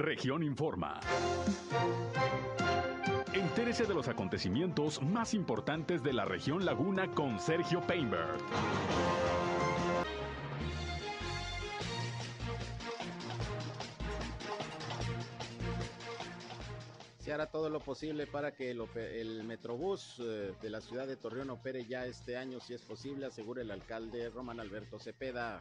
Región Informa. Entérese de los acontecimientos más importantes de la región Laguna con Sergio Painberg. Se hará todo lo posible para que el, Metrobús eh, de la ciudad de Torreón opere ya este año, si es posible, asegura el alcalde Román Alberto Cepeda.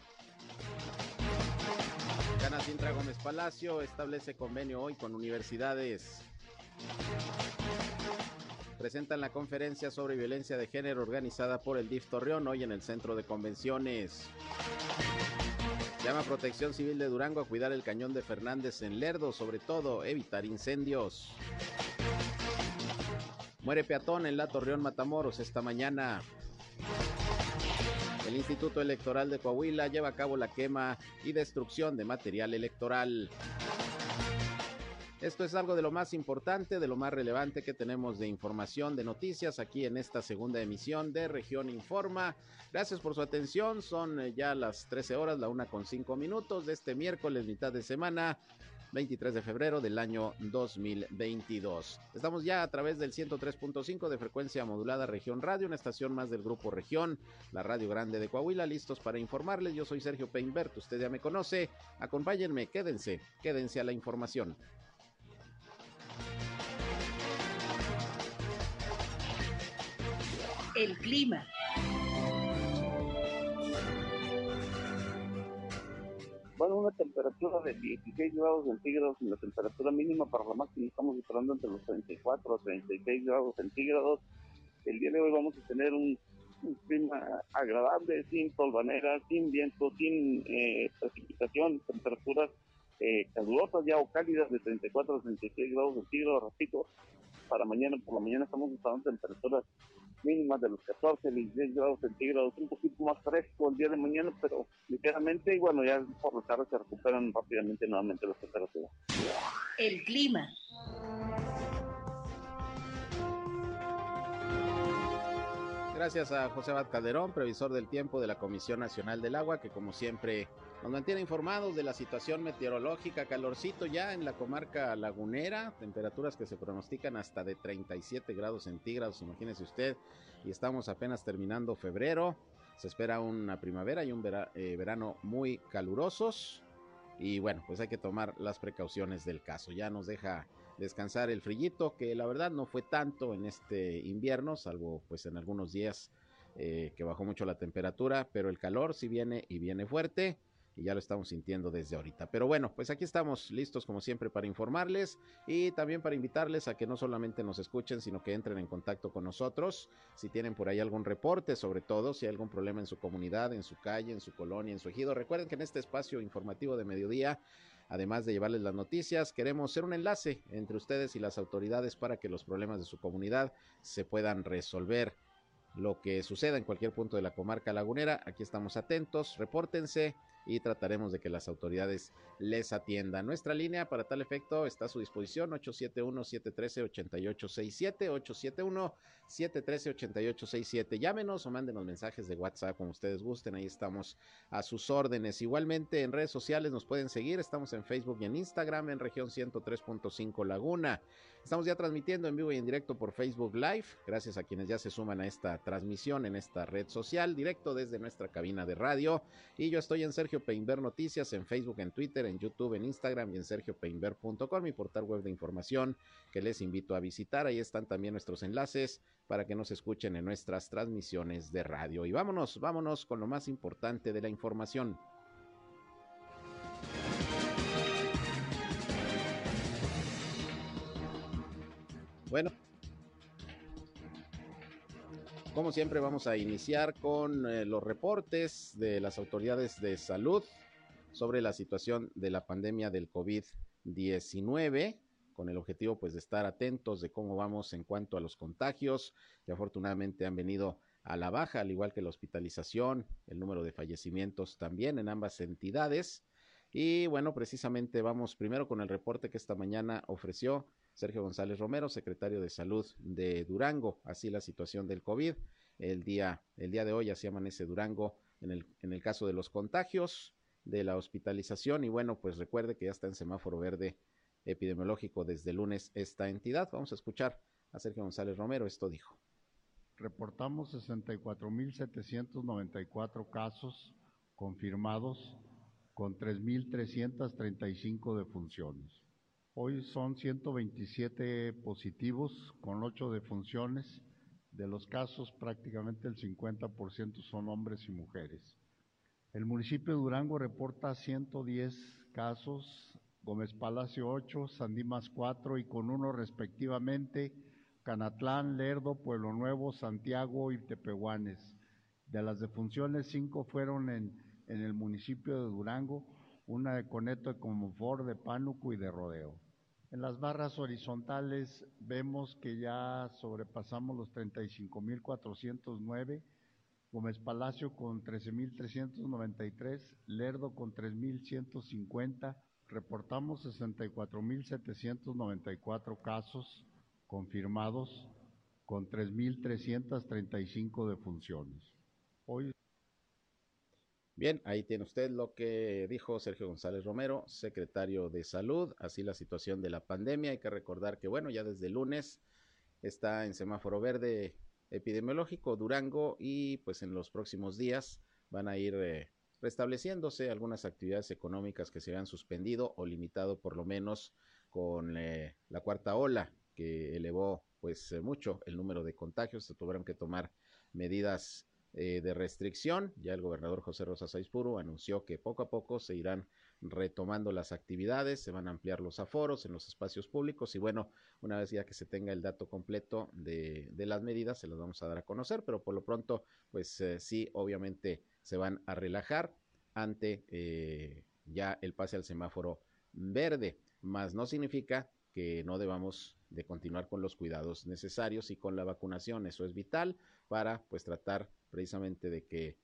Gana Sintra Gómez Palacio establece convenio hoy con universidades. Presentan la conferencia sobre violencia de género organizada por el DIF Torreón hoy en el Centro de Convenciones. Llama Protección Civil de Durango a cuidar el cañón de Fernández en Lerdo, sobre todo evitar incendios. Muere peatón en la Torreón Matamoros esta mañana. El Instituto Electoral de Coahuila lleva a cabo la quema y destrucción de material electoral. Esto es algo de lo más importante, de lo más relevante que tenemos de información, de noticias aquí en esta segunda emisión de Región Informa. Gracias por su atención. Son eh, ya las 13 horas, la una con cinco minutos de este miércoles, mitad de semana. 23 de febrero del año 2022. Estamos ya a través del 103.5 de frecuencia modulada Región Radio, una estación más del Grupo Región, la Radio Grande de Coahuila, listos para informarles. Yo soy Sergio Peinbert, usted ya me conoce. Acompáñenme, quédense, quédense a la información. El clima. Bueno, una temperatura de 16 grados centígrados y la temperatura mínima para la máxima estamos esperando entre los 34 a 36 grados centígrados. El día de hoy vamos a tener un, clima agradable, sin tolvanera, sin viento, sin eh, precipitación, temperaturas eh, calurosas ya o cálidas de 34 a 36 grados centígrados. Repito, para mañana por la mañana estamos esperando temperaturas mínimas de los 14, 16 grados centígrados, un poquito más fresco el día de mañana, pero ligeramente, y bueno, ya por la tarde se recuperan rápidamente nuevamente las temperaturas. El clima. Gracias a José Abad Calderón, previsor del tiempo de la Comisión Nacional del Agua, que como siempre nos mantiene informados de la situación meteorológica, calorcito ya en la comarca lagunera, temperaturas que se pronostican hasta de 37 grados centígrados, imagínese usted, y estamos apenas terminando febrero, se espera una primavera y un eh, verano muy calurosos, y bueno, pues hay que tomar las precauciones del caso, ya nos deja descansar el frillito, que la verdad no fue tanto en este invierno, salvo pues en algunos días eh, que bajó mucho la temperatura, pero el calor sí viene y viene fuerte ya lo estamos sintiendo desde ahorita. Pero bueno, pues aquí estamos listos como siempre para informarles y también para invitarles a que no solamente nos escuchen, sino que entren en contacto con nosotros. Si tienen por ahí algún reporte, sobre todo si hay algún problema en su comunidad, en su calle, en su colonia, en su ejido, recuerden que en este espacio informativo de mediodía Además de llevarles las noticias, queremos ser un enlace entre ustedes y las autoridades para que los problemas de su comunidad se puedan resolver. Lo que suceda en cualquier punto de la comarca lagunera, aquí estamos atentos, repórtense y trataremos de que las autoridades les atiendan. Nuestra línea para tal efecto está a su disposición 871-713-8867, 871-713-8867. Llámenos o mándenos mensajes de WhatsApp como ustedes gusten, ahí estamos a sus órdenes. Igualmente en redes sociales nos pueden seguir, estamos en Facebook y en Instagram en región 103.5 Laguna. Estamos ya transmitiendo en vivo y en directo por Facebook Live, gracias a quienes ya se suman a esta transmisión en esta red social, directo desde nuestra cabina de radio. Y yo estoy en Sergio Peinber Noticias, en Facebook, en Twitter, en YouTube, en Instagram y en sergiopeinber.com, mi portal web de información que les invito a visitar. Ahí están también nuestros enlaces para que nos escuchen en nuestras transmisiones de radio. Y vámonos, vámonos con lo más importante de la información. Bueno, como siempre vamos a iniciar con eh, los reportes de las autoridades de salud sobre la situación de la pandemia del COVID-19 con el objetivo pues de estar atentos de cómo vamos en cuanto a los contagios que afortunadamente han venido a la baja, al igual que la hospitalización, el número de fallecimientos también en ambas entidades. Y bueno, precisamente vamos primero con el reporte que esta mañana ofreció Sergio González Romero, secretario de Salud de Durango. Así la situación del COVID. El día, el día de hoy así amanece Durango en el, en el caso de los contagios, de la hospitalización. Y bueno, pues recuerde que ya está en semáforo verde epidemiológico desde lunes esta entidad. Vamos a escuchar a Sergio González Romero, esto dijo. Reportamos 64.794 casos confirmados con 3.335 defunciones. Hoy son 127 positivos con 8 defunciones. De los casos, prácticamente el 50% son hombres y mujeres. El municipio de Durango reporta 110 casos, Gómez Palacio 8, Sandimas 4 y con uno respectivamente Canatlán, Lerdo, Pueblo Nuevo, Santiago y Tepehuanes. De las defunciones, cinco fueron en, en el municipio de Durango, una de Coneto de Comonfort, de Pánuco y de Rodeo. En las barras horizontales vemos que ya sobrepasamos los 35.409, Gómez Palacio con 13.393, Lerdo con 3.150, reportamos 64.794 casos confirmados con 3.335 defunciones. Hoy Bien, ahí tiene usted lo que dijo Sergio González Romero, secretario de Salud, así la situación de la pandemia. Hay que recordar que, bueno, ya desde lunes está en semáforo verde epidemiológico Durango y pues en los próximos días van a ir eh, restableciéndose algunas actividades económicas que se habían suspendido o limitado por lo menos con eh, la cuarta ola que elevó pues eh, mucho el número de contagios. Se tuvieron que tomar medidas eh, de restricción. Ya el gobernador José Rosa Saizpuro anunció que poco a poco se irán retomando las actividades, se van a ampliar los aforos en los espacios públicos y bueno, una vez ya que se tenga el dato completo de, de las medidas, se las vamos a dar a conocer, pero por lo pronto, pues eh, sí, obviamente se van a relajar ante eh, ya el pase al semáforo verde, más no significa que no debamos de continuar con los cuidados necesarios y con la vacunación. Eso es vital para pues tratar precisamente de que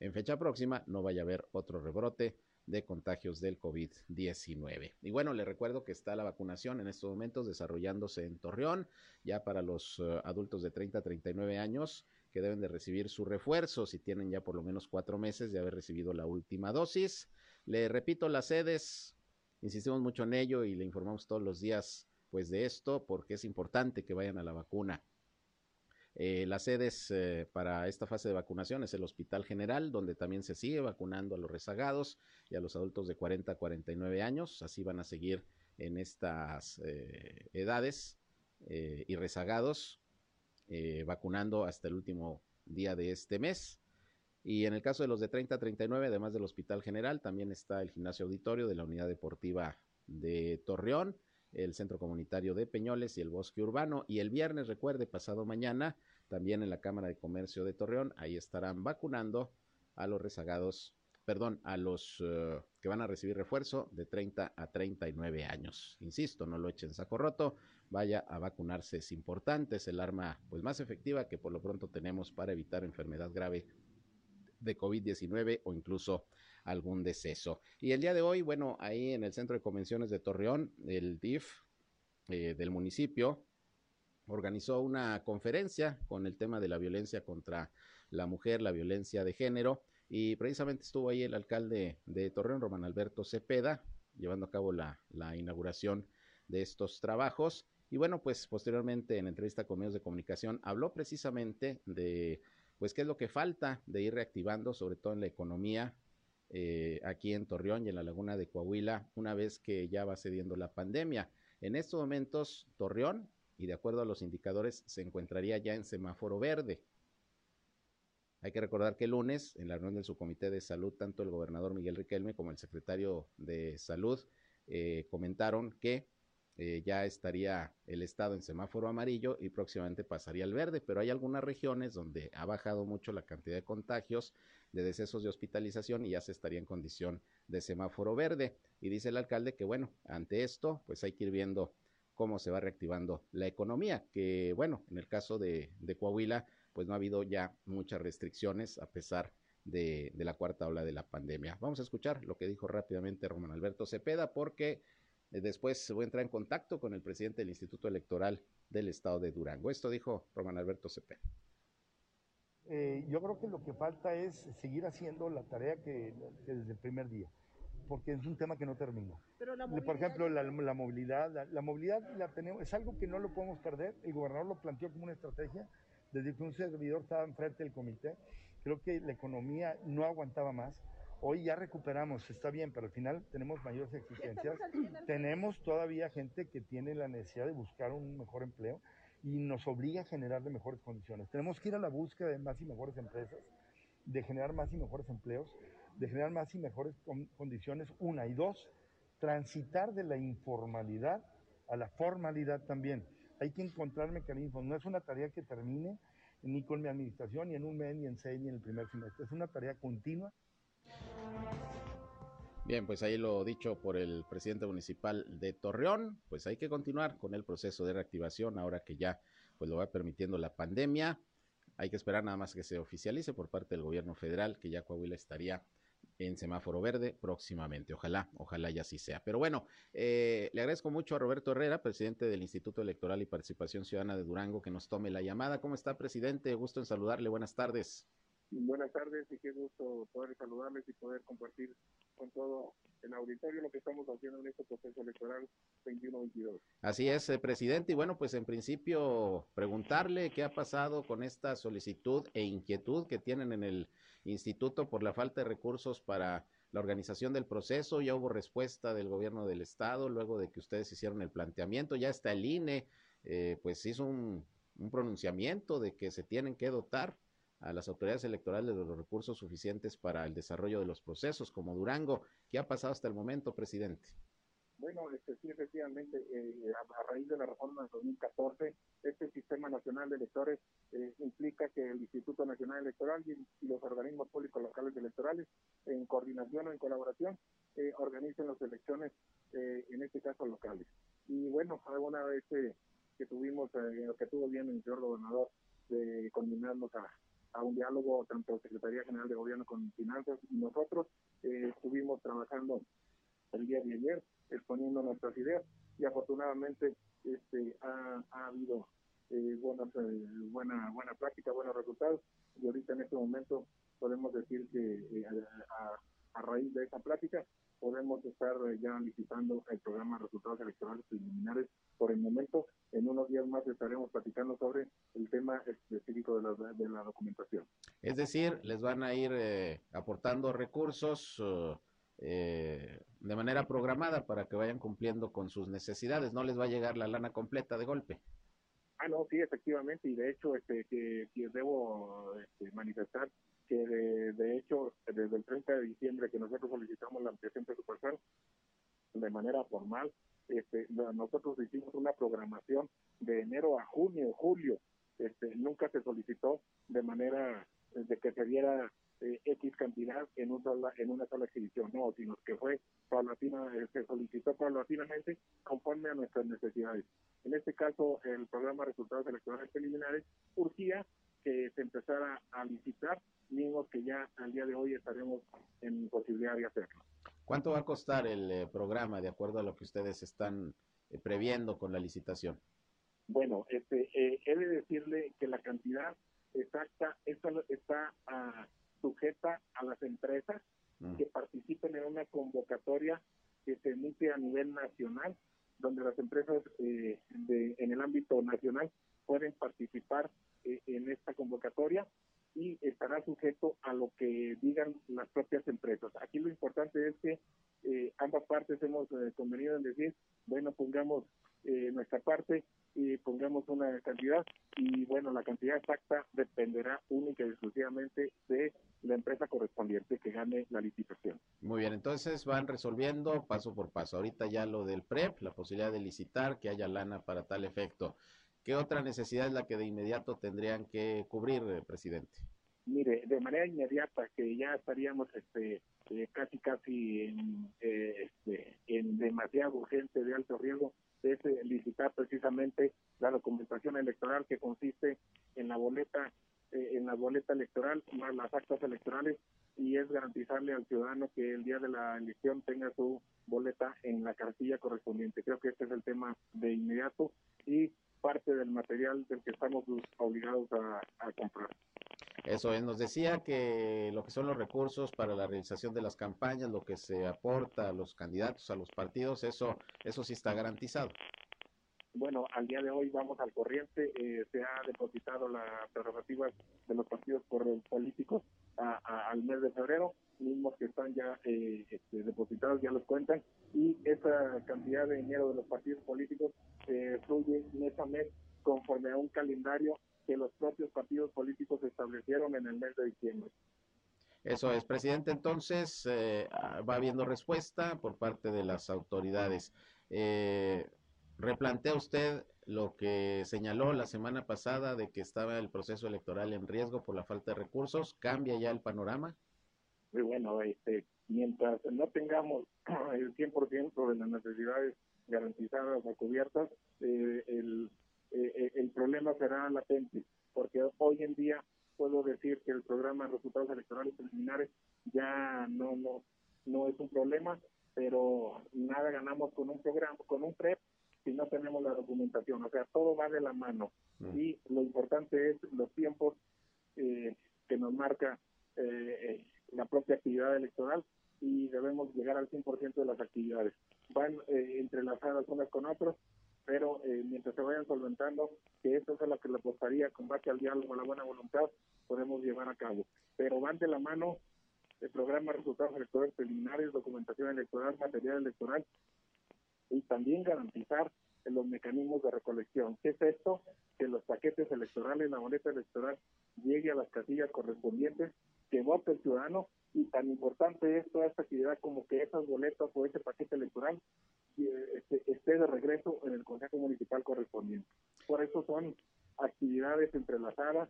en fecha próxima no vaya a haber otro rebrote de contagios del COVID-19. Y bueno, le recuerdo que está la vacunación en estos momentos desarrollándose en Torreón, ya para los uh, adultos de 30 a 39 años que deben de recibir su refuerzo si tienen ya por lo menos cuatro meses de haber recibido la última dosis. Le repito las sedes, insistimos mucho en ello y le informamos todos los días pues de esto porque es importante que vayan a la vacuna. Eh, las sedes eh, para esta fase de vacunación es el Hospital General, donde también se sigue vacunando a los rezagados y a los adultos de 40 a 49 años. Así van a seguir en estas eh, edades y rezagados, vacunando hasta el último día de este mes. Y en el caso de los de 30 a 39, además del Hospital General, también está el gimnasio auditorio de la Unidad Deportiva de Torreón el Centro Comunitario de Peñoles y el Bosque Urbano. Y el viernes, recuerde, pasado mañana, también en la Cámara de Comercio de Torreón, ahí estarán vacunando a los rezagados, perdón, a los uh, que van a recibir refuerzo de 30 a 39 años. Insisto, no lo echen saco roto, vaya a vacunarse, es importante, es el arma pues más efectiva que por lo pronto tenemos para evitar enfermedad grave de COVID-19 o incluso algún deceso. Y el día de hoy, bueno, ahí en el Centro de Convenciones de Torreón, el DIF eh, del municipio organizó una conferencia con el tema de la violencia contra la mujer, la violencia de género, y precisamente estuvo ahí el alcalde de Torreón, Román Alberto Cepeda, llevando a cabo la, la inauguración de estos trabajos. Y bueno, pues posteriormente en entrevista con medios de comunicación habló precisamente de pues qué es lo que falta de ir reactivando, sobre todo en la economía, eh, aquí en Torreón y en la laguna de Coahuila, una vez que ya va cediendo la pandemia. En estos momentos, Torreón, y de acuerdo a los indicadores, se encontraría ya en semáforo verde. Hay que recordar que el lunes, en la reunión del subcomité de salud, tanto el gobernador Miguel Riquelme como el secretario de salud eh, comentaron que eh, ya estaría el estado en semáforo amarillo y próximamente pasaría al verde, pero hay algunas regiones donde ha bajado mucho la cantidad de contagios, de decesos de hospitalización y ya se estaría en condición de semáforo verde. Y dice el alcalde que bueno, ante esto, pues hay que ir viendo cómo se va reactivando la economía, que bueno, en el caso de, de Coahuila, pues no ha habido ya muchas restricciones a pesar de, la cuarta ola de la pandemia. Vamos a escuchar lo que dijo rápidamente Román Alberto Cepeda, porque después voy a entrar en contacto con el presidente del Instituto Electoral del Estado de Durango. Esto dijo Román Alberto Cepeda. Eh, yo creo que lo que falta es seguir haciendo la tarea que, que desde el primer día. porque es un tema que no terminó. Por ejemplo, la, movilidad, la, movilidad la tenemos, es algo que no lo podemos perder. El gobernador lo planteó como una estrategia desde que un servidor estaba enfrente del comité. Creo que la economía no aguantaba más. Hoy ya recuperamos, está bien, pero al final tenemos mayores exigencias. Tenemos todavía gente que tiene la necesidad de buscar un mejor empleo y nos obliga a generar de mejores condiciones. Tenemos que ir a la búsqueda de más y mejores empresas, de generar más y mejores empleos, de generar más y mejores condiciones, una. Y dos, transitar de la informalidad a la formalidad también. Hay que encontrar mecanismos. No es una tarea que termine ni con mi administración, ni en un mes, ni en seis, ni en el primer semestre. Es una tarea continua Bien, pues ahí lo dicho por el presidente municipal de Torreón, pues hay que continuar con el proceso de reactivación ahora que ya pues lo va permitiendo la pandemia. Hay que esperar nada más que se oficialice por parte del gobierno federal que ya Coahuila estaría en semáforo verde próximamente. Ojalá, ojalá ya así sea. Pero bueno, eh, le agradezco mucho a Roberto Herrera, presidente del Instituto Electoral y Participación Ciudadana de Durango, que nos tome la llamada. ¿Cómo está, presidente? Gusto en saludarle. Buenas tardes. Buenas tardes y qué gusto poder saludarles y poder compartir con todo el auditorio lo que estamos haciendo en este proceso electoral 21-22. Así es, eh, presidente. Y bueno, pues en principio preguntarle qué ha pasado con esta solicitud e inquietud que tienen en el instituto por la falta de recursos para la organización del proceso. Ya hubo respuesta del gobierno del estado luego de que ustedes hicieron el planteamiento. Ya está el INE, eh, pues hizo un, un pronunciamiento de que se tienen que dotar a las autoridades electorales de los recursos suficientes para el desarrollo de los procesos, como Durango. ¿Qué ha pasado hasta el momento, presidente? Bueno, este, sí, efectivamente, eh, a, raíz de la reforma de 2014, este sistema nacional de electores eh, implica que el Instituto Nacional Electoral y, los organismos públicos locales electorales, en coordinación o en colaboración, eh, organicen las elecciones, en este caso locales. Y bueno, alguna vez que tuvimos, que tuvo bien el señor gobernador, de combinarnos a, a un diálogo tanto Secretaría General de Gobierno con Finanzas. Y nosotros eh, estuvimos trabajando el día de ayer exponiendo nuestras ideas. Y afortunadamente este ha, habido eh, buenas, eh, buena buena práctica, buenos resultados. Y ahorita en este momento podemos decir que a, a, raíz de esa plática podemos estar ya licitando el programa de resultados electorales preliminares por el momento. En unos días más estaremos platicando sobre el tema específico de la, de la documentación. Es decir, les van a ir eh, aportando recursos eh, de manera programada para que vayan cumpliendo con sus necesidades. No les va a llegar la lana completa de golpe. Ah, no, sí, efectivamente, y de hecho, este, que, que debo este, manifestar que de, de, hecho, desde el 30 de diciembre que nosotros solicitamos la ampliación presupuestal de manera formal, este, nosotros hicimos una programación de enero a junio, julio, este, nunca se solicitó de manera de que se diera eh, X cantidad en, un en una sola exhibición, no, sino que fue paulatina, eh, se solicitó paulatinamente conforme a nuestras necesidades. En este caso, el programa de resultados electorales preliminares urgía que se empezara a licitar, mismos que ya al día de hoy estaremos en posibilidad de hacerlo. ¿Cuánto va a costar el eh, programa de acuerdo a lo que ustedes están eh, previendo con la licitación? Bueno, este, eh, he de decirle que la cantidad exacta está, está ah, sujeta a las empresas mm. que participen en una convocatoria que se emite a nivel nacional, donde las empresas de, en el ámbito nacional pueden participar en esta convocatoria y estará sujeto a lo que digan las propias empresas. Aquí lo importante es que eh, ambas partes hemos eh, convenido en decir, bueno, pongamos eh, nuestra parte y pongamos una cantidad y bueno, la cantidad exacta dependerá única y exclusivamente de la empresa correspondiente que gane la licitación. Muy bien, entonces van resolviendo paso por paso. Ahorita ya lo del PREP, la posibilidad de licitar, que haya lana para tal efecto. ¿Qué otra necesidad es la que de inmediato tendrían que cubrir, eh, presidente? Mire, de manera inmediata, que ya estaríamos este, eh, casi, casi en, eh, este, en demasiado urgente de alto riesgo, es licitar precisamente la documentación electoral que consiste en la boleta en la boleta electoral más las actas electorales y es garantizarle al ciudadano que el día de la elección tenga su boleta en la cartilla correspondiente. Creo que este es el tema de inmediato y parte del material del que estamos obligados a, comprar. Eso es, nos decía que lo que son los recursos para la realización de las campañas, lo que se aporta a los candidatos, a los partidos, eso, eso sí está garantizado. Bueno, al día de hoy vamos al corriente, eh, se ha depositado la prerrogativa de los partidos políticos al mes de febrero, mismos que están ya eh, este, depositados, ya los cuentan, y esa cantidad de dinero de los partidos políticos eh, fluye mes a mes conforme a un calendario que los propios partidos políticos establecieron en el mes de diciembre. Eso es, presidente. Entonces, eh, va habiendo respuesta por parte de las autoridades. Eh, ¿Replantea usted lo que señaló la semana pasada de que estaba el proceso electoral en riesgo por la falta de recursos? ¿Cambia ya el panorama? Muy bueno, este, mientras no tengamos el 100% de las necesidades garantizadas o cubiertas, eh, el eh, eh, el problema será latente, porque hoy en día puedo decir que el programa de resultados electorales preliminares ya no, no, no es un problema, pero nada ganamos con un programa, con un PREP si no tenemos la documentación. O sea, todo va de la mano. Mm. Y lo importante es los tiempos eh, que nos marca la propia actividad electoral y debemos llegar al 100% de las actividades. Van entrelazadas unas con otras pero eh, mientras se vayan solventando, que esto es lo que le apostaría con base al diálogo, a la buena voluntad, podemos llevar a cabo. Pero van de la mano el programa de resultados electorales preliminares, documentación electoral, material electoral y también garantizar los mecanismos de recolección. ¿Qué es esto? Que los paquetes electorales, la boleta electoral llegue a las casillas correspondientes, que vote el ciudadano y tan importante es toda esta actividad como que esas boletas o ese paquete electoral este, esté de regreso en el Consejo Municipal correspondiente. Por eso son actividades entrelazadas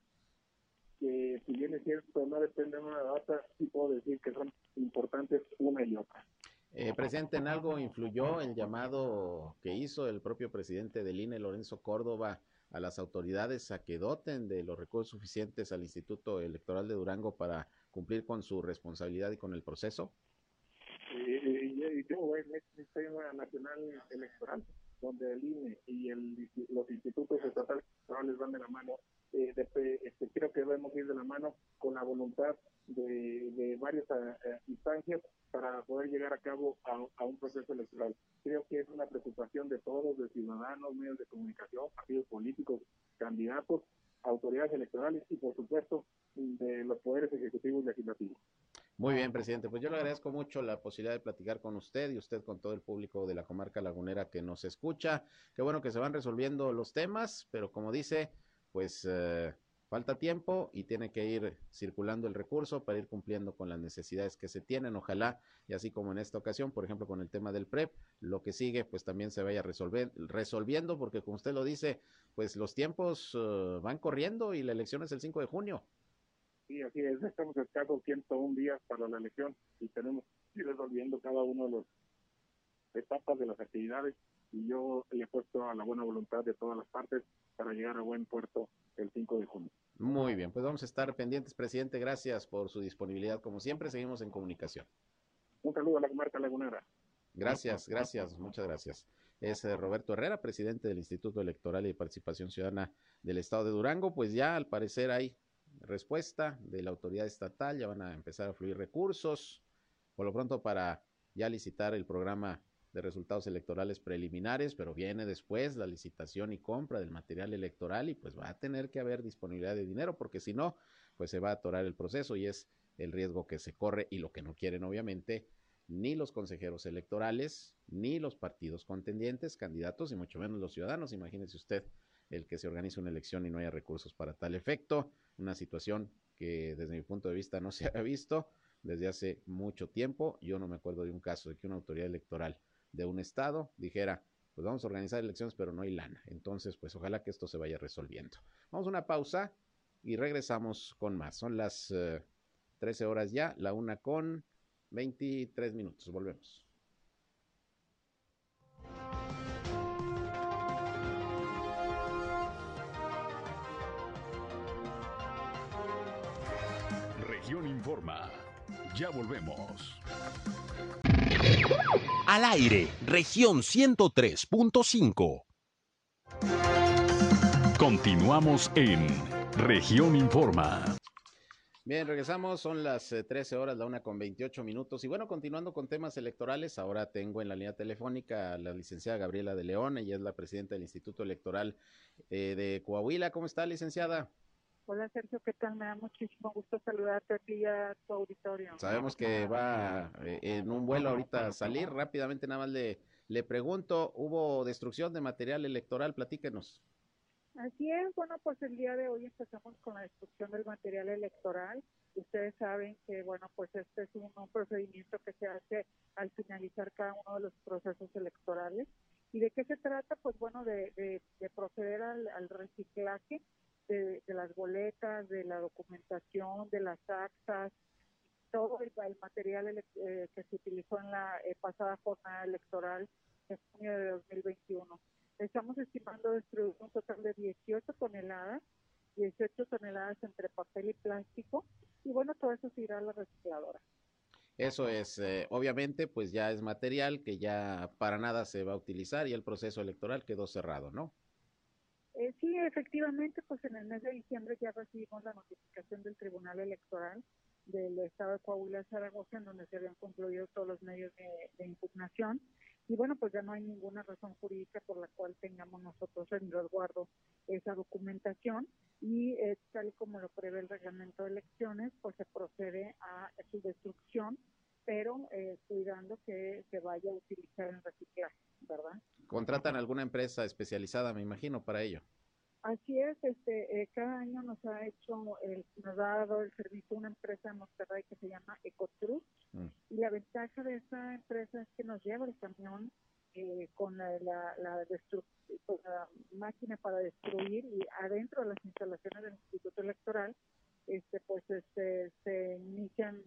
que si bien es cierto no dependen de una data, sí puedo decir que son importantes una y otra. Eh, presidente, ¿en algo influyó el llamado que hizo el propio presidente del INE, Lorenzo Córdoba, a las autoridades a que doten de los recursos suficientes al Instituto Electoral de Durango para cumplir con su responsabilidad y con el proceso? yo en este sistema nacional electoral, donde el INE y el, los institutos estatales electorales van de la mano, eh, este, creo que debemos ir de la mano con la voluntad de, de varias eh, eh, instancias para poder llegar a cabo a, un proceso electoral. Creo que es una preocupación de todos, de ciudadanos, medios de comunicación, partidos políticos, candidatos, autoridades electorales y, por supuesto, de los poderes ejecutivos y legislativos. Muy bien, presidente. Pues yo le agradezco mucho la posibilidad de platicar con usted y usted con todo el público de la comarca lagunera que nos escucha. Qué bueno que se van resolviendo los temas, pero como dice, pues eh, falta tiempo y tiene que ir circulando el recurso para ir cumpliendo con las necesidades que se tienen. Ojalá, y así como en esta ocasión, por ejemplo, con el tema del PREP, lo que sigue, pues también se vaya resolver, resolviendo, porque como usted lo dice, pues los tiempos eh, van corriendo y la elección es el 5 de junio. Sí, así es, estamos escasos 101 días para la elección y tenemos que ir resolviendo cada uno de los etapas de las actividades y yo le he puesto a la buena voluntad de todas las partes para llegar a buen puerto el 5 de junio. Muy bien, pues vamos a estar pendientes, presidente. Gracias por su disponibilidad. Como siempre, seguimos en comunicación. Un saludo a la comarca lagunera. Gracias, gracias, muchas gracias. Es eh, Roberto Herrera, presidente del Instituto Electoral y Participación Ciudadana del Estado de Durango. Pues ya al parecer hay respuesta de la autoridad estatal, ya van a empezar a fluir recursos, por lo pronto para ya licitar el programa de resultados electorales preliminares, pero viene después la licitación y compra del material electoral y pues va a tener que haber disponibilidad de dinero porque si no, pues se va a atorar el proceso y es el riesgo que se corre y lo que no quieren obviamente ni los consejeros electorales, ni los partidos contendientes, candidatos y mucho menos los ciudadanos. Imagínese usted el que se organice una elección y no haya recursos para tal efecto una situación que desde mi punto de vista no se ha visto desde hace mucho tiempo. Yo no me acuerdo de un caso de que una autoridad electoral de un estado dijera, pues vamos a organizar elecciones, pero no hay lana. Entonces, pues ojalá que esto se vaya resolviendo. Vamos a una pausa y regresamos con más. Son las 13 eh, horas ya, la una con 23 minutos. Volvemos. informa. Ya volvemos. Al aire, región 103.5. Continuamos en región informa. Bien, regresamos, son las 13 eh, horas, la una con 28 minutos. Y bueno, continuando con temas electorales, ahora tengo en la línea telefónica a la licenciada Gabriela de León, ella es la presidenta del Instituto Electoral eh, de Coahuila. ¿Cómo está, licenciada? Hola Sergio, ¿qué tal? Me da muchísimo gusto saludarte aquí y a tu auditorio. Sabemos que va eh, en un vuelo ahorita a salir. Rápidamente nada más le, le pregunto, ¿hubo destrucción de material electoral? Platíquenos. Así es, bueno, pues el día de hoy empezamos con la destrucción del material electoral. Ustedes saben que, bueno, pues este es un, procedimiento que se hace al finalizar cada uno de los procesos electorales. ¿Y de qué se trata? Pues bueno, de, proceder al, reciclaje de, las boletas, de la documentación, de las actas, todo el, material eh, que se utilizó en la eh, pasada jornada electoral en junio de 2021. Estamos estimando destruir un total de 18 toneladas, 18 toneladas entre papel y plástico, y bueno, todo eso se irá a la recicladora. Eso es, eh, obviamente, pues ya es material que ya para nada se va a utilizar y el proceso electoral quedó cerrado, ¿no? Eh, sí, efectivamente, pues en el mes de diciembre ya recibimos la notificación del Tribunal Electoral del Estado de Coahuila Zaragoza, en donde se habían concluido todos los medios de impugnación y bueno, pues ya no hay ninguna razón jurídica por la cual tengamos nosotros en resguardo esa documentación y eh, tal y como lo prevé el reglamento de elecciones, pues se procede a su destrucción, pero eh, cuidando que se vaya a utilizar en reciclaje, ¿verdad? ¿Contratan alguna empresa especializada, me imagino, para ello? Así es, este, eh, cada año nos ha hecho, el, nos ha dado el servicio una empresa de Monterrey que se llama Ecotrus mm. y la ventaja de esa empresa es que nos lleva el camión eh, con la, la, la, la, máquina para destruir y adentro de las instalaciones del Instituto Electoral, este, pues este, se inician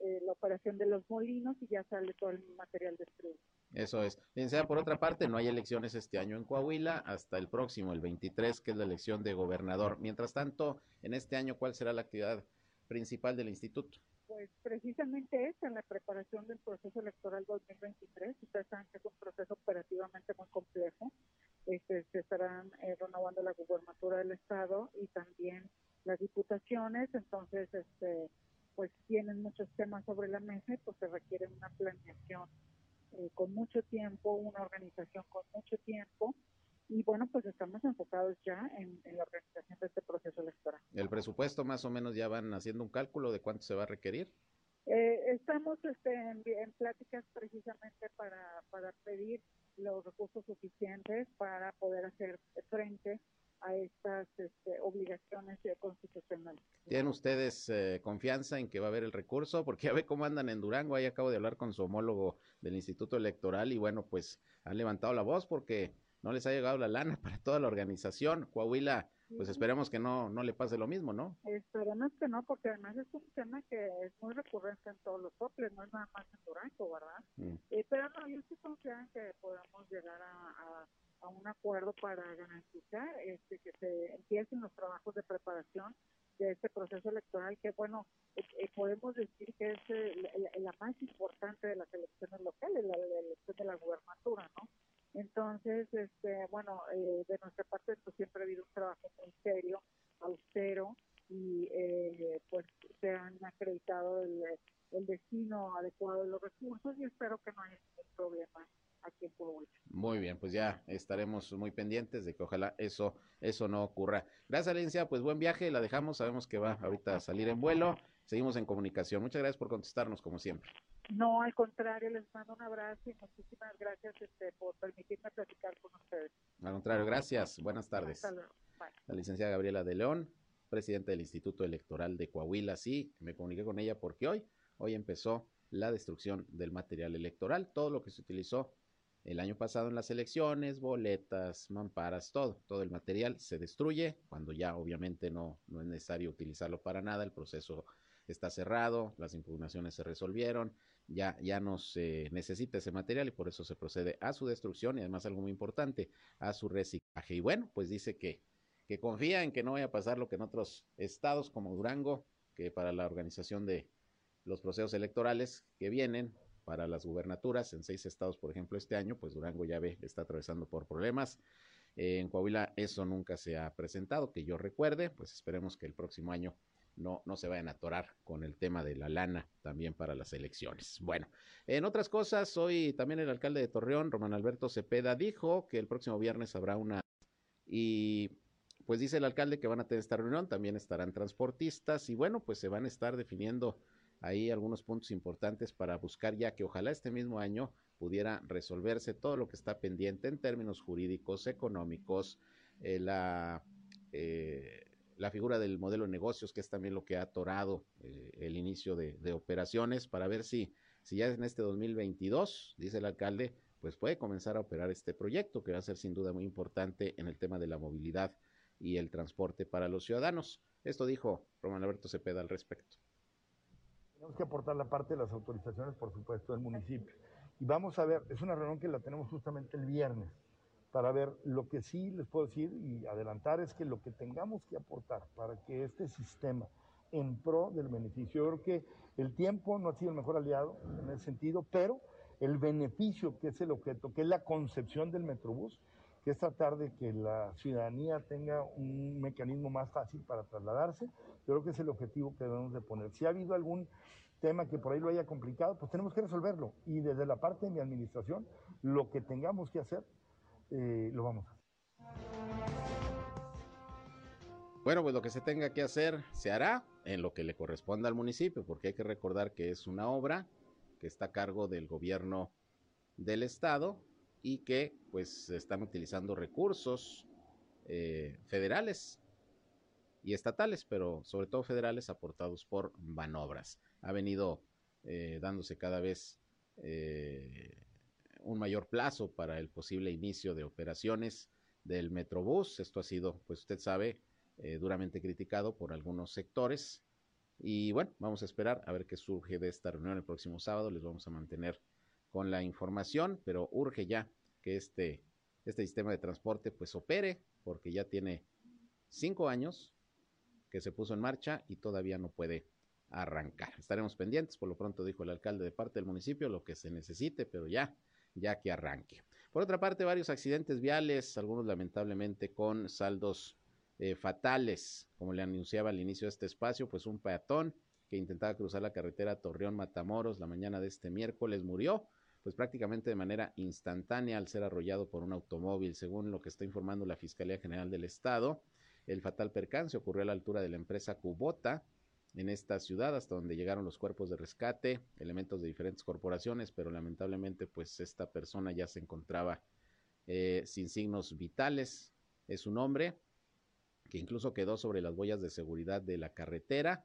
eh, la operación de los molinos y ya sale todo el material destruido. Eso es. Bien sea por otra parte, no hay elecciones este año en Coahuila, hasta el próximo, el 23, que es la elección de gobernador. Mientras tanto, en este año, ¿cuál será la actividad principal del instituto? Pues precisamente es en la preparación del proceso electoral 2023. Ustedes saben que es un proceso operativamente muy complejo. Este, se estarán eh, renovando la gubernatura del Estado y también las diputaciones. Entonces, este pues tienen muchos temas sobre la mesa y pues se requiere una planeación eh, con mucho tiempo, una organización con mucho tiempo y bueno, pues estamos enfocados ya en, la organización de este proceso electoral. ¿El presupuesto más o menos ya van haciendo un cálculo de cuánto se va a requerir? Eh, estamos este, en, en, pláticas precisamente para, para pedir los recursos suficientes para poder hacer frente a estas este, obligaciones constitucionales. ¿Tienen ustedes eh, confianza en que va a haber el recurso? Porque ya ve cómo andan en Durango, ahí acabo de hablar con su homólogo del Instituto Electoral y bueno, pues han levantado la voz porque no les ha llegado la lana para toda la organización. Coahuila, pues esperemos que no, no le pase lo mismo, ¿no? Esperemos que no, porque además es un tema que es muy recurrente en todos los soples, no es nada más en Durango, ¿verdad? Mm. Eh, pero no, yo sí confío en que podamos llegar a a un acuerdo para garantizar este, que se empiecen los trabajos de preparación de este proceso electoral que bueno eh, eh, podemos decir que es eh, la, más importante de las elecciones locales la, elección de la gubernatura no entonces este bueno de nuestra parte pues siempre ha habido un trabajo muy serio austero y pues se han acreditado el, el destino adecuado de los recursos y espero que no haya ningún problema aquí Muy bien, pues ya estaremos muy pendientes de que ojalá eso, eso no ocurra. Gracias, Alicia, pues buen viaje, la dejamos, sabemos que va ahorita a salir en vuelo, seguimos en comunicación. Muchas gracias por contestarnos, como siempre. No, al contrario, les mando un abrazo y muchísimas gracias este, por permitirme platicar con ustedes. Al contrario, gracias. Buenas tardes. La licenciada Gabriela de León, presidenta del Instituto Electoral de Coahuila. Sí, me comuniqué con ella porque hoy, hoy empezó la destrucción del material electoral, todo lo que se utilizó el año pasado en las elecciones, boletas, mamparas, todo, todo el material se destruye cuando ya obviamente no, no es necesario utilizarlo para nada, el proceso está cerrado, las impugnaciones se resolvieron, ya, ya no se necesita ese material y por eso se procede a su destrucción y además algo muy importante, a su reciclaje. Y bueno, pues dice que, que confía en que no vaya a pasar lo que en otros estados como Durango, que para la organización de los procesos electorales que vienen, para las gubernaturas en seis estados, por ejemplo, este año, pues Durango ya ve, está atravesando por problemas. en Coahuila eso nunca se ha presentado, que yo recuerde, pues esperemos que el próximo año no, no se vayan a atorar con el tema de la lana también para las elecciones. Bueno, en otras cosas, hoy también el alcalde de Torreón, Román Alberto Cepeda, dijo que el próximo viernes habrá una y pues dice el alcalde que van a tener esta reunión, también estarán transportistas y bueno, pues se van a estar definiendo ahí algunos puntos importantes para buscar ya que ojalá este mismo año pudiera resolverse todo lo que está pendiente en términos jurídicos, económicos, eh, la, eh, la figura del modelo de negocios, que es también lo que ha atorado eh, el inicio de, de, operaciones, para ver si, si ya en este 2022, dice el alcalde, pues puede comenzar a operar este proyecto, que va a ser sin duda muy importante en el tema de la movilidad y el transporte para los ciudadanos. Esto dijo Román Alberto Cepeda al respecto. Tenemos que aportar la parte de las autorizaciones, por supuesto, del municipio. Y vamos a ver, es una reunión que la tenemos justamente el viernes, para ver lo que sí les puedo decir y adelantar es que lo que tengamos que aportar para que este sistema en pro del beneficio, yo creo que el tiempo no ha sido el mejor aliado en ese sentido, pero el beneficio que es el objeto, que es la concepción del Metrobús, que es tratar de que la ciudadanía tenga un mecanismo más fácil para trasladarse, yo creo que es el objetivo que debemos de poner. Si ha habido algún tema que por ahí lo haya complicado, pues tenemos que resolverlo. Y desde la parte de mi administración, lo que tengamos que hacer, eh, lo vamos a hacer. Bueno, pues lo que se tenga que hacer se hará en lo que le corresponda al municipio, porque hay que recordar que es una obra que está a cargo del gobierno del estado y que pues están utilizando recursos eh, federales y estatales, pero sobre todo federales aportados por Banobras. Ha venido eh, dándose cada vez eh, un mayor plazo para el posible inicio de operaciones del Metrobús. Esto ha sido, pues usted sabe, duramente criticado por algunos sectores. Y bueno, vamos a esperar a ver qué surge de esta reunión el próximo sábado. Les vamos a mantener con la información, pero urge ya que este, este sistema de transporte pues opere, porque ya tiene cinco años que se puso en marcha y todavía no puede arrancar. Estaremos pendientes, por lo pronto dijo el alcalde de parte del municipio, lo que se necesite, pero ya, ya que arranque. Por otra parte, varios accidentes viales, algunos lamentablemente con saldos eh, fatales, como le anunciaba al inicio de este espacio, pues un peatón que intentaba cruzar la carretera Torreón Matamoros la mañana de este miércoles murió, pues prácticamente de manera instantánea al ser arrollado por un automóvil, según lo que está informando la Fiscalía General del Estado. El fatal percance ocurrió a la altura de la empresa Cubota, en esta ciudad, hasta donde llegaron los cuerpos de rescate, elementos de diferentes corporaciones, pero lamentablemente pues esta persona ya se encontraba eh, sin signos vitales. Es un hombre que incluso quedó sobre las boyas de seguridad de la carretera.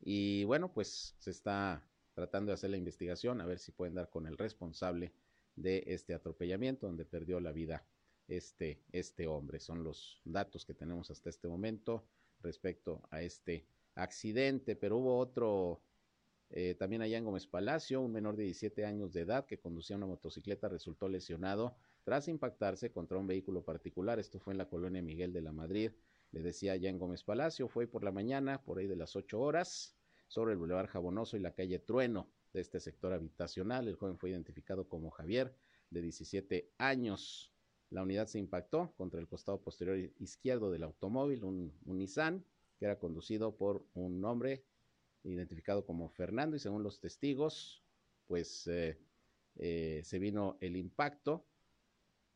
Y bueno, pues se está tratando de hacer la investigación, a ver si pueden dar con el responsable de este atropellamiento, donde perdió la vida este, este hombre. Son los datos que tenemos hasta este momento respecto a este accidente, pero hubo otro eh, también allá en Gómez Palacio, un menor de 17 años de edad que conducía una motocicleta resultó lesionado tras impactarse contra un vehículo particular. Esto fue en la colonia Miguel de la Madrid. Le decía allá en Gómez Palacio, fue por la mañana, por ahí de las 8 horas, sobre el Boulevard Jabonoso y la calle Trueno de este sector habitacional. El joven fue identificado como Javier, de 17 años. La unidad se impactó contra el costado posterior izquierdo del automóvil, un, Nissan, que era conducido por un hombre identificado como Fernando y según los testigos, pues eh, eh, se vino el impacto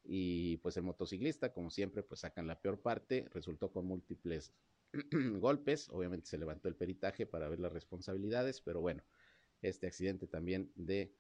y pues el motociclista, como siempre, pues sacan la peor parte, resultó con múltiples golpes, obviamente se levantó el peritaje para ver las responsabilidades, pero bueno, este accidente también de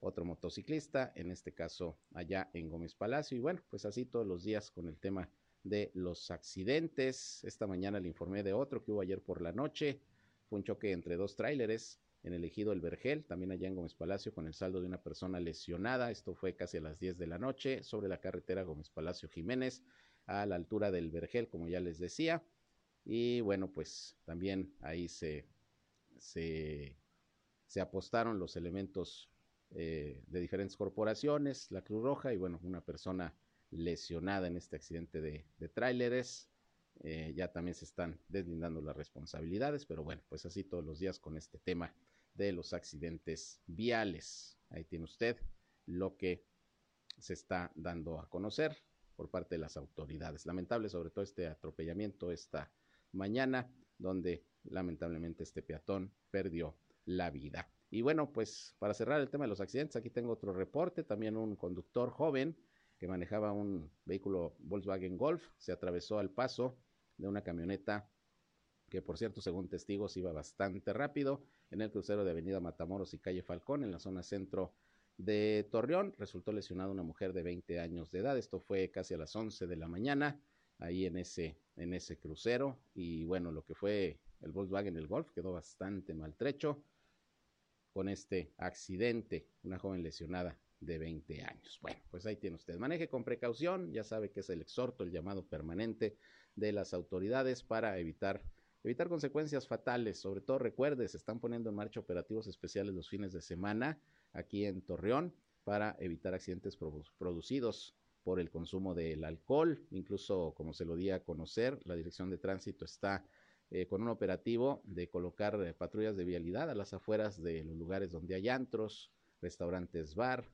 otro motociclista, en este caso allá en Gómez Palacio, y bueno, pues así todos los días con el tema de los accidentes. Esta mañana le informé de otro que hubo ayer por la noche. Fue un choque entre dos tráileres en el ejido El Vergel, también allá en Gómez Palacio, con el saldo de una persona lesionada. Esto fue casi a las 10 de la noche sobre la carretera Gómez Palacio Jiménez, a la altura del Vergel, como ya les decía. Y bueno, pues también ahí se, se, apostaron los elementos eh, de diferentes corporaciones, la Cruz Roja y bueno, una persona lesionada en este accidente de, de tráileres. Eh, ya también se están deslindando las responsabilidades, pero bueno, pues así todos los días con este tema de los accidentes viales. Ahí tiene usted lo que se está dando a conocer por parte de las autoridades. Lamentable sobre todo este atropellamiento esta mañana donde lamentablemente este peatón perdió la vida. Y bueno, pues para cerrar el tema de los accidentes, aquí tengo otro reporte, también un conductor joven que manejaba un vehículo Volkswagen Golf se atravesó al paso de una camioneta que por cierto, según testigos, iba bastante rápido en el crucero de Avenida Matamoros y Calle Falcón, en la zona centro de Torreón. Resultó lesionada una mujer de 20 años de edad. Esto fue casi a las 11 de la mañana, ahí en ese, en ese crucero. Y bueno, lo que fue el Volkswagen, el Golf, quedó bastante maltrecho con este accidente. Una joven lesionada de 20 años. Bueno, pues ahí tiene usted. Maneje con precaución, ya sabe que es el exhorto, el llamado permanente de las autoridades para evitar evitar consecuencias fatales. Sobre todo recuerde, se están poniendo en marcha operativos especiales los fines de semana aquí en Torreón para evitar accidentes producidos por el consumo del alcohol. Incluso, como se lo di a conocer, la Dirección de Tránsito está eh, con un operativo de colocar eh, patrullas de vialidad a las afueras de los lugares donde hay antros, restaurantes bar,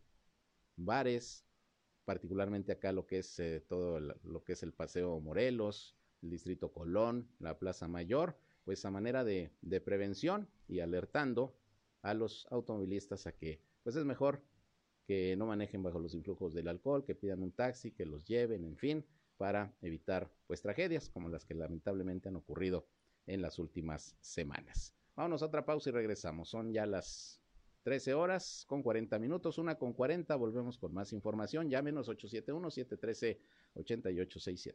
bares, particularmente acá lo que es eh, todo lo que es el Paseo Morelos, el Distrito Colón, la Plaza Mayor, pues a manera de, de prevención y alertando a los automovilistas a que pues es mejor que no manejen bajo los influjos del alcohol, que pidan un taxi, que los lleven, en fin, para evitar pues tragedias como las que lamentablemente han ocurrido en las últimas semanas. Vámonos a otra pausa y regresamos. Son ya las 13 horas con 40 minutos, una con 40. Volvemos con más información. Llámenos 871-713-8867.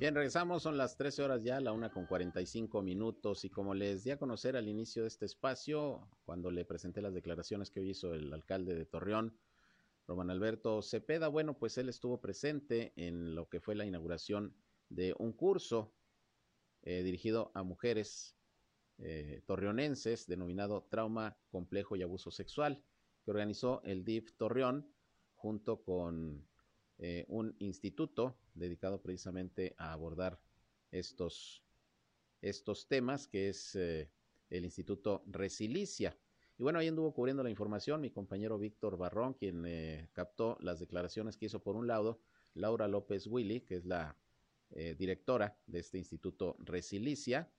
Bien, regresamos, son las 13 horas ya, la una con 45 minutos y como les di a conocer al inicio de este espacio, cuando le presenté las declaraciones que hoy hizo el alcalde de Torreón, Román Alberto Cepeda, bueno, pues él estuvo presente en lo que fue la inauguración de un curso eh, dirigido a mujeres eh, torreonenses denominado Trauma, Complejo y Abuso Sexual, que organizó el DIF Torreón junto con eh, un instituto dedicado precisamente a abordar estos, estos temas, que es eh, el Instituto Resilicia. Y bueno, ahí anduvo cubriendo la información mi compañero Víctor Barrón, quien eh, captó las declaraciones que hizo por un lado Laura López Willy, que es la directora de este Instituto Resilicia,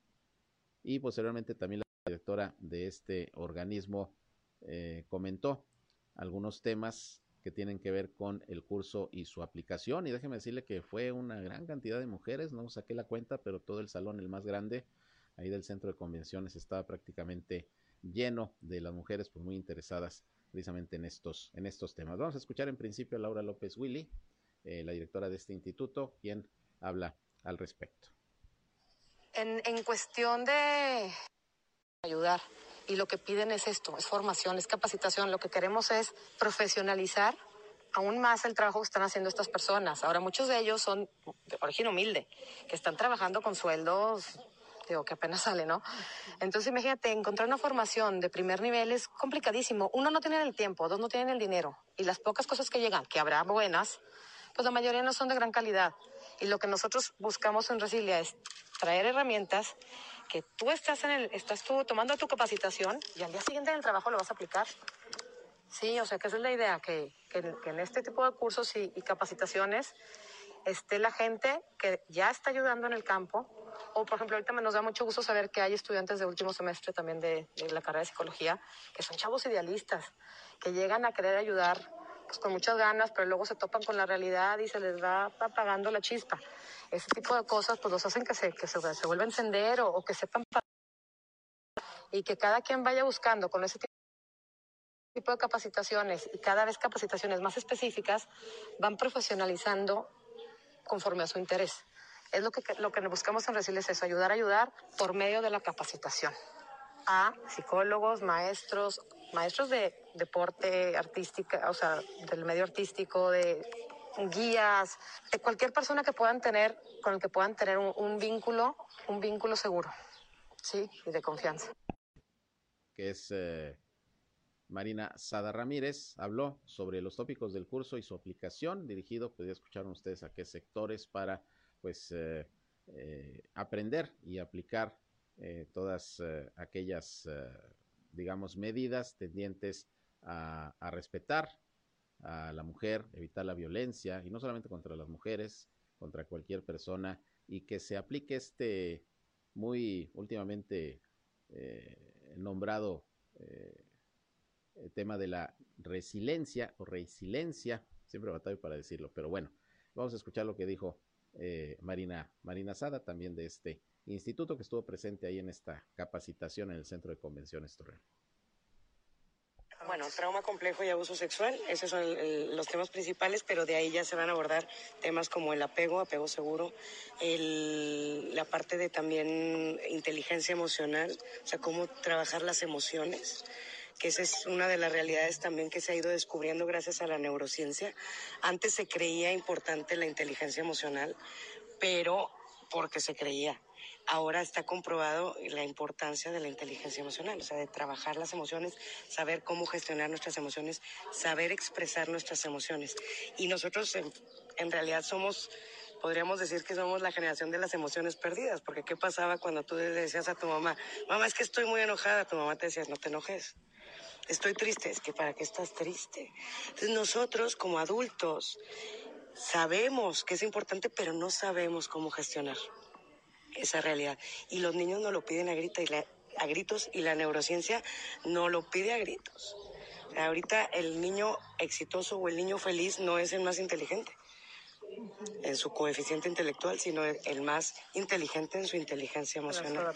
y posteriormente también la directora de este organismo comentó algunos temas que tienen que ver con el curso y su aplicación. Y déjeme decirle que fue una gran cantidad de mujeres, no saqué la cuenta, pero todo el salón, el más grande, ahí del centro de convenciones, estaba prácticamente lleno de las mujeres pues muy interesadas precisamente en estos, en estos temas. Vamos a escuchar en principio a Laura López Willy, eh, la directora de este instituto, quien habla al respecto. En, en cuestión de ayudar y lo que piden es esto, es formación, es capacitación. Lo que queremos es profesionalizar aún más el trabajo que están haciendo estas personas. Ahora, muchos de ellos son de origen humilde, que están trabajando con sueldos, digo, que apenas sale, ¿no? Entonces, imagínate, encontrar una formación de primer nivel es complicadísimo. Uno, no tiene el tiempo, dos, no tienen el dinero. Y las pocas cosas que llegan, que habrá buenas, pues la mayoría no son de gran calidad. Y lo que nosotros buscamos en Resilia es traer herramientas que tú estás en el, estás tú tomando tu capacitación y al día siguiente en el trabajo lo vas a aplicar. Sí, o sea que esa es la idea, que, que, en este tipo de cursos y, capacitaciones esté la gente que ya está ayudando en el campo. O, por ejemplo, ahorita nos da mucho gusto saber que hay estudiantes de último semestre también de, de la carrera de psicología, que son chavos idealistas, que llegan a querer ayudar pues, con muchas ganas, pero luego se topan con la realidad y se les va apagando la chispa ese tipo de cosas pues los hacen que se, que se, se vuelva a encender o, que sepan y que cada quien vaya buscando con ese tipo de capacitaciones y cada vez capacitaciones más específicas van profesionalizando conforme a su interés. Es lo que, lo que buscamos en Resil es eso, ayudar a ayudar por medio de la capacitación a psicólogos, maestros, maestros de deporte artística, o sea, del medio artístico, de guías, de cualquier persona que puedan tener, con el que puedan tener un, vínculo, un vínculo seguro. Sí, y de confianza. Que es eh, Marina Sada Ramírez, habló sobre los tópicos del curso y su aplicación, dirigido, pues ya escucharon ustedes a qué sectores para, pues, eh, eh, aprender y aplicar todas aquellas, digamos, medidas tendientes a, respetar a la mujer, evitar la violencia, y no solamente contra las mujeres, contra cualquier persona, y que se aplique este muy últimamente eh, nombrado eh, tema de la resiliencia o resiliencia, siempre batallo para decirlo, pero bueno, vamos a escuchar lo que dijo eh, Marina, Marina Sada, también de este instituto que estuvo presente ahí en esta capacitación en el Centro de Convenciones Torreón. Bueno, trauma complejo y abuso sexual, esos son los temas principales, pero de ahí ya se van a abordar temas como el apego, apego seguro, la parte de también inteligencia emocional, o sea, cómo trabajar las emociones que esa es una de las realidades también que se ha ido descubriendo gracias a la neurociencia. Antes se creía importante la inteligencia emocional, pero porque se creía ahora está comprobado la importancia de la inteligencia emocional, o sea, de trabajar las emociones, saber cómo gestionar nuestras emociones, saber expresar nuestras emociones. Y nosotros en, realidad somos podríamos decir que somos la generación de las emociones perdidas, porque ¿qué pasaba cuando tú le decías a tu mamá, mamá, es que estoy muy enojada? Tu mamá te decía, no te enojes. Estoy triste, es que ¿para qué estás triste? Entonces nosotros como adultos sabemos que es importante, pero no sabemos cómo gestionar esa realidad. Y los niños no lo piden a, grita y a gritos y la neurociencia no lo pide a gritos. Ahorita el niño exitoso o el niño feliz no es el más inteligente en su coeficiente intelectual, sino el más inteligente en su inteligencia emocional.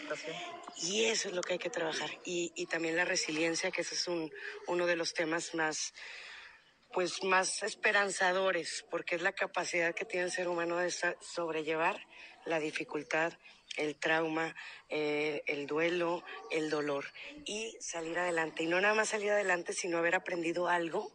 Y eso es lo que hay que trabajar. Y, y también la resiliencia, que ese es un, uno de los temas más, pues más esperanzadores, porque es la capacidad que tiene el ser humano de sobrellevar la dificultad, el trauma, eh, el duelo, el dolor y salir adelante. Y no nada más salir adelante, sino haber aprendido algo.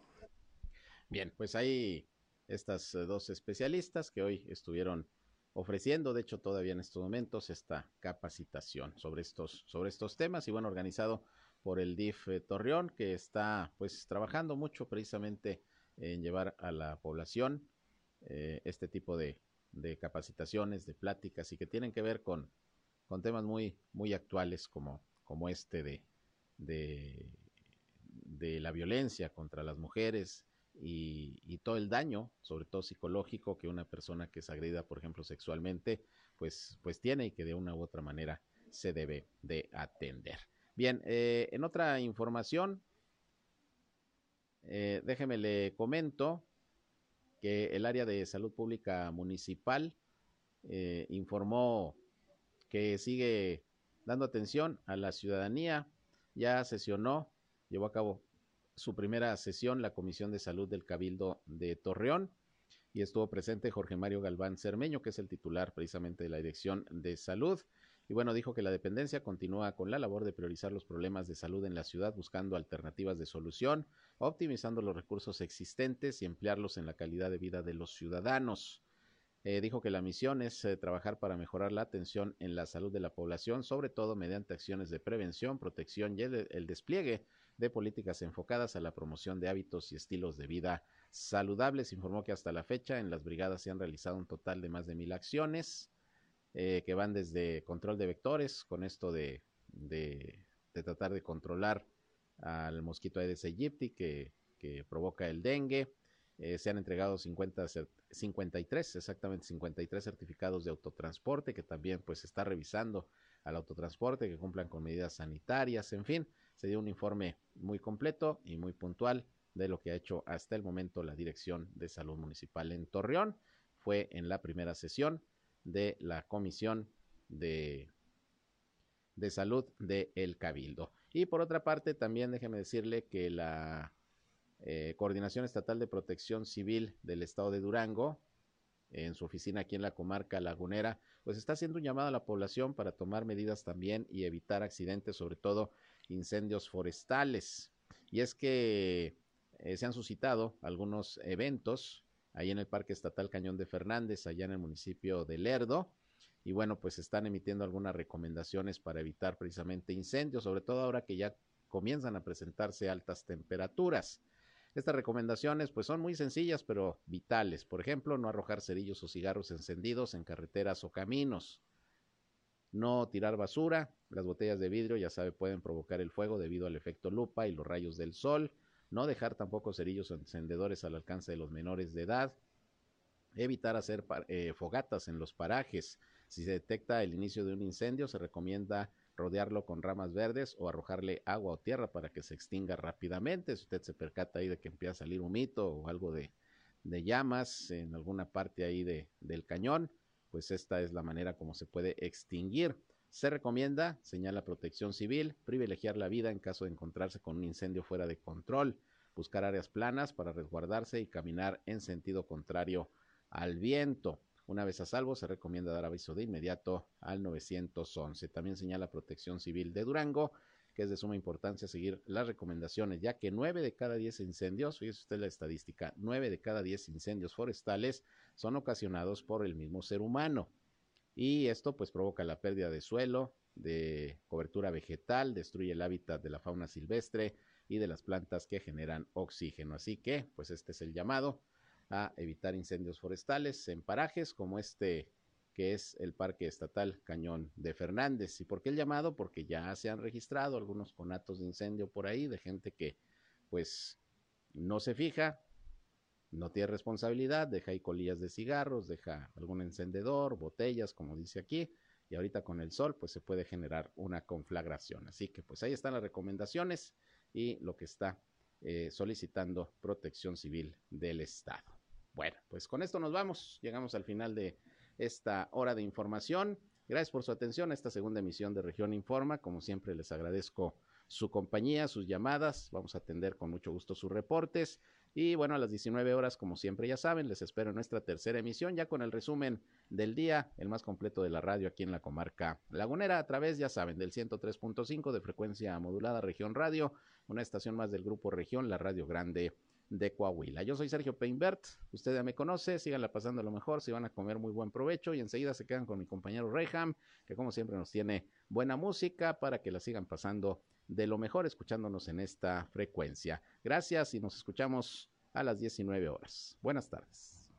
Bien, pues hay estas eh, dos especialistas que hoy estuvieron ofreciendo, de hecho todavía en estos momentos, esta capacitación sobre estos, sobre estos temas y bueno, organizado por el DIF eh, Torreón, que está pues trabajando mucho precisamente en llevar a la población este tipo de, de capacitaciones, de pláticas y que tienen que ver con, con temas muy, muy actuales como, como este de, de, de la violencia contra las mujeres y, y, todo el daño, sobre todo psicológico, que una persona que es agredida, por ejemplo, sexualmente, pues, pues tiene y que de una u otra manera se debe de atender. Bien, eh, en otra información, eh, déjeme le comento que el área de salud pública municipal eh, informó que sigue dando atención a la ciudadanía. Ya sesionó, llevó a cabo su primera sesión la Comisión de Salud del Cabildo de Torreón y estuvo presente Jorge Mario Galván Cermeño, que es el titular precisamente de la Dirección de Salud. Y bueno, dijo que la dependencia continúa con la labor de priorizar los problemas de salud en la ciudad, buscando alternativas de solución, optimizando los recursos existentes y emplearlos en la calidad de vida de los ciudadanos. Eh, dijo que la misión es eh, trabajar para mejorar la atención en la salud de la población, sobre todo mediante acciones de prevención, protección y el, despliegue de políticas enfocadas a la promoción de hábitos y estilos de vida saludables. Informó que hasta la fecha en las brigadas se han realizado un total de más de mil acciones eh, que van desde control de vectores, con esto de, de, tratar de controlar al mosquito Aedes aegypti que, que provoca el dengue. Eh, se han entregado 50, 53, exactamente 53 certificados de autotransporte, que también pues está revisando al autotransporte, que cumplan con medidas sanitarias, en fin, se dio un informe muy completo y muy puntual de lo que ha hecho hasta el momento la Dirección de Salud Municipal en Torreón. Fue en la primera sesión de la Comisión de, de Salud de El Cabildo. Y por otra parte, también déjeme decirle que la eh, Coordinación Estatal de Protección Civil del Estado de Durango, en su oficina aquí en la comarca lagunera, pues está haciendo un llamado a la población para tomar medidas también y evitar accidentes, sobre todo incendios forestales. Y es que eh, se han suscitado algunos eventos ahí en el Parque Estatal Cañón de Fernández, allá en el municipio de Lerdo, y bueno, pues están emitiendo algunas recomendaciones para evitar precisamente incendios, sobre todo ahora que ya comienzan a presentarse altas temperaturas. Estas recomendaciones pues son muy sencillas pero vitales. Por ejemplo, no arrojar cerillos o cigarros encendidos en carreteras o caminos. No tirar basura. Las botellas de vidrio, ya sabe, pueden provocar el fuego debido al efecto lupa y los rayos del sol. No dejar tampoco cerillos encendedores al alcance de los menores de edad. Evitar hacer eh, fogatas en los parajes. Si se detecta el inicio de un incendio, se recomienda rodearlo con ramas verdes o arrojarle agua o tierra para que se extinga rápidamente. Si usted se percata ahí de que empieza a salir un mito o algo de, llamas en alguna parte ahí de, del cañón, pues esta es la manera como se puede extinguir. Se recomienda, señala Protección Civil, privilegiar la vida en caso de encontrarse con un incendio fuera de control, buscar áreas planas para resguardarse y caminar en sentido contrario al viento. Una vez a salvo, se recomienda dar aviso de inmediato al 911. También señala Protección Civil de Durango que es de suma importancia seguir las recomendaciones, ya que nueve de cada diez incendios, fíjese usted la estadística, nueve de cada diez incendios forestales son ocasionados por el mismo ser humano. Y esto pues provoca la pérdida de suelo, de cobertura vegetal, destruye el hábitat de la fauna silvestre y de las plantas que generan oxígeno. Así que, pues este es el llamado a evitar incendios forestales en parajes como este que es el Parque Estatal Cañón de Fernández. ¿Y por qué el llamado? Porque ya se han registrado algunos conatos de incendio por ahí de gente que pues no se fija, no tiene responsabilidad, deja ahí colillas de cigarros, deja algún encendedor, botellas, como dice aquí, y ahorita con el sol pues se puede generar una conflagración. Así que pues ahí están las recomendaciones y lo que está eh, solicitando protección civil del Estado. Bueno, pues con esto nos vamos. Llegamos al final de esta hora de información. Gracias por su atención a esta segunda emisión de Región Informa. Como siempre, les agradezco su compañía, sus llamadas. Vamos a atender con mucho gusto sus reportes. Y bueno, a las 19 horas, como siempre ya saben, les espero en nuestra tercera emisión, ya con el resumen del día, el más completo de la radio aquí en la comarca lagunera, a través, ya saben, del 103.5 de frecuencia modulada Región Radio, una estación más del Grupo Región, la Radio Grande de Coahuila. Yo soy Sergio Peinbert, usted ya me conoce, síganla pasando lo mejor, si van a comer muy buen provecho y enseguida se quedan con mi compañero Reyham, que como siempre nos tiene buena música para que la sigan pasando de lo mejor escuchándonos en esta frecuencia. Gracias y nos escuchamos a las 19 horas. Buenas tardes.